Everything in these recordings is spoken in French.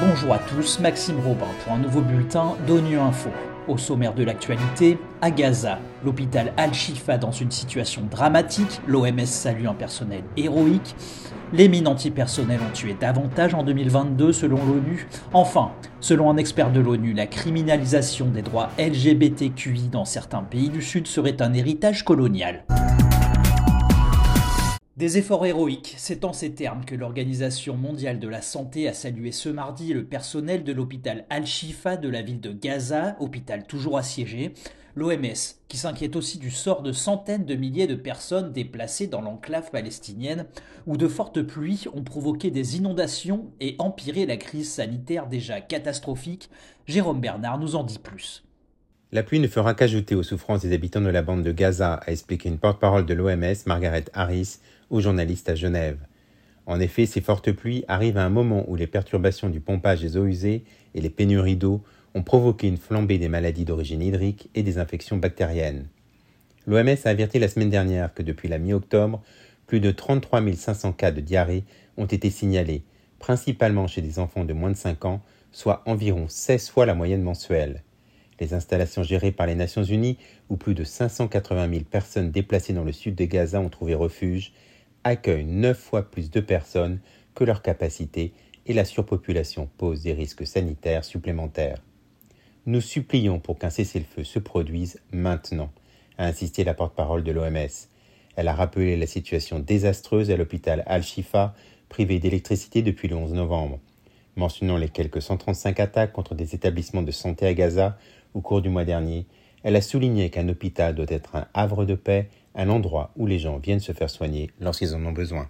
Bonjour à tous, Maxime Robin pour un nouveau bulletin d'ONU Info. Au sommaire de l'actualité, à Gaza, l'hôpital Al-Shifa dans une situation dramatique, l'OMS salue un personnel héroïque, les mines antipersonnelles ont tué davantage en 2022 selon l'ONU. Enfin, selon un expert de l'ONU, la criminalisation des droits LGBTQI dans certains pays du Sud serait un héritage colonial. Des efforts héroïques, c'est en ces termes que l'Organisation mondiale de la santé a salué ce mardi le personnel de l'hôpital Al-Shifa de la ville de Gaza, hôpital toujours assiégé, l'OMS, qui s'inquiète aussi du sort de centaines de milliers de personnes déplacées dans l'enclave palestinienne, où de fortes pluies ont provoqué des inondations et empiré la crise sanitaire déjà catastrophique. Jérôme Bernard nous en dit plus. La pluie ne fera qu'ajouter aux souffrances des habitants de la bande de Gaza, a expliqué une porte-parole de l'OMS, Margaret Harris, aux journalistes à Genève. En effet, ces fortes pluies arrivent à un moment où les perturbations du pompage des eaux usées et les pénuries d'eau ont provoqué une flambée des maladies d'origine hydrique et des infections bactériennes. L'OMS a averti la semaine dernière que depuis la mi-octobre, plus de 33 500 cas de diarrhée ont été signalés, principalement chez des enfants de moins de 5 ans, soit environ 16 fois la moyenne mensuelle. Les installations gérées par les Nations Unies, où plus de 580 000 personnes déplacées dans le sud de Gaza ont trouvé refuge, accueillent neuf fois plus de personnes que leur capacité et la surpopulation pose des risques sanitaires supplémentaires. Nous supplions pour qu'un cessez-le-feu se produise maintenant, a insisté la porte-parole de l'OMS. Elle a rappelé la situation désastreuse à l'hôpital Al-Shifa, privé d'électricité depuis le 11 novembre. Mentionnant les quelques 135 attaques contre des établissements de santé à Gaza au cours du mois dernier, elle a souligné qu'un hôpital doit être un havre de paix un endroit où les gens viennent se faire soigner lorsqu'ils en ont besoin.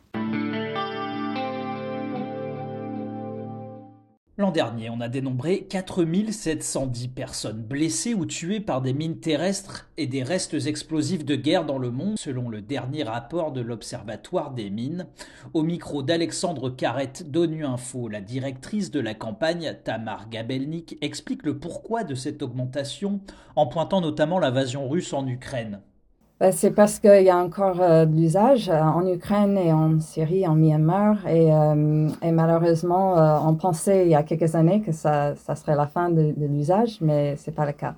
L'an dernier, on a dénombré 4710 personnes blessées ou tuées par des mines terrestres et des restes explosifs de guerre dans le monde, selon le dernier rapport de l'Observatoire des mines. Au micro d'Alexandre Carrette d'ONU Info, la directrice de la campagne, Tamar Gabelnik, explique le pourquoi de cette augmentation en pointant notamment l'invasion russe en Ukraine. Ben, c'est parce qu'il y a encore euh, de l'usage euh, en Ukraine et en Syrie, en Myanmar. Et, euh, et malheureusement, on pensait il y a quelques années que ça, serait la fin de, de l'usage, mais ce n'est pas le cas.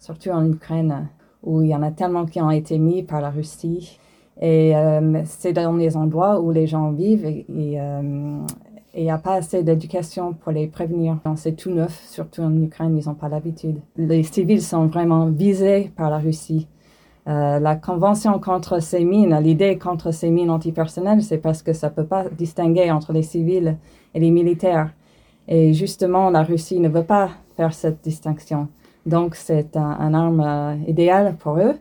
Surtout en Ukraine, où il y en a tellement qui ont été mis par la Russie. Et c'est dans les endroits où les gens vivent et il n'y a pas assez d'éducation pour les prévenir. C'est tout neuf, surtout en Ukraine, ils n'ont pas l'habitude. Les civils sont vraiment visés par la Russie. Euh, la convention contre ces mines, l'idée contre ces mines antipersonnelles, c'est parce que ça ne peut pas distinguer entre les civils et les militaires. Et justement, la Russie ne veut pas faire cette distinction. Donc, c'est un, arme euh, idéale pour eux.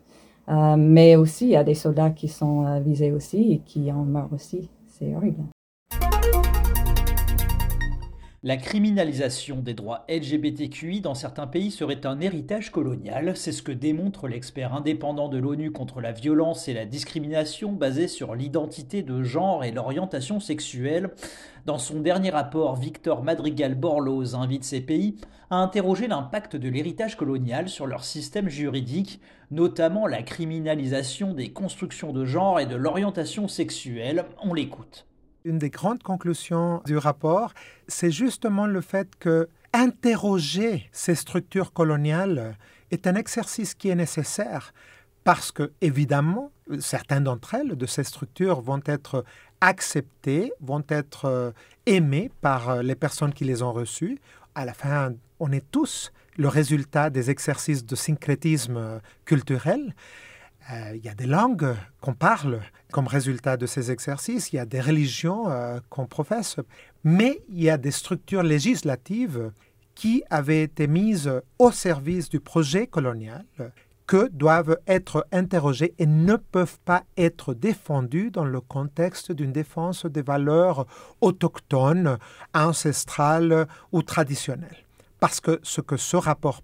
Euh, mais aussi, il y a des soldats qui sont visés aussi et qui en meurent aussi. C'est horrible. La criminalisation des droits LGBTQI dans certains pays serait un héritage colonial, c'est ce que démontre l'expert indépendant de l'ONU contre la violence et la discrimination basée sur l'identité de genre et l'orientation sexuelle. Dans son dernier rapport, Victor Madrigal-Borloz invite ces pays à interroger l'impact de l'héritage colonial sur leur système juridique, notamment la criminalisation des constructions de genre et de l'orientation sexuelle. On l'écoute. Une des grandes conclusions du rapport, c'est justement le fait que interroger ces structures coloniales est un exercice qui est nécessaire parce que, évidemment, certaines d'entre elles, de ces structures, vont être acceptées, vont être euh, aimées par euh, les personnes qui les ont reçues. À la fin, on est tous le résultat des exercices de syncrétisme euh, culturel. Euh, il y a des langues qu'on parle comme résultat de ces exercices, il y a des religions euh, qu'on professe, mais il y a des structures législatives qui avaient été mises au service du projet colonial que doivent être interrogées et ne peuvent pas être défendues dans le contexte d'une défense des valeurs autochtones, ancestrales ou traditionnelles. Parce que ce que ce rapport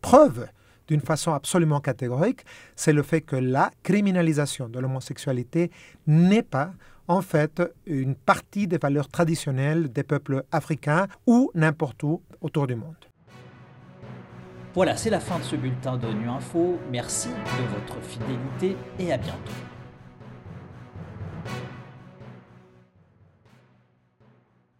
preuve, d'une façon absolument catégorique, c'est le fait que la criminalisation de l'homosexualité n'est pas en fait une partie des valeurs traditionnelles des peuples africains ou n'importe où autour du monde. Voilà, c'est la fin de ce bulletin d'ONU Info. Merci de votre fidélité et à bientôt.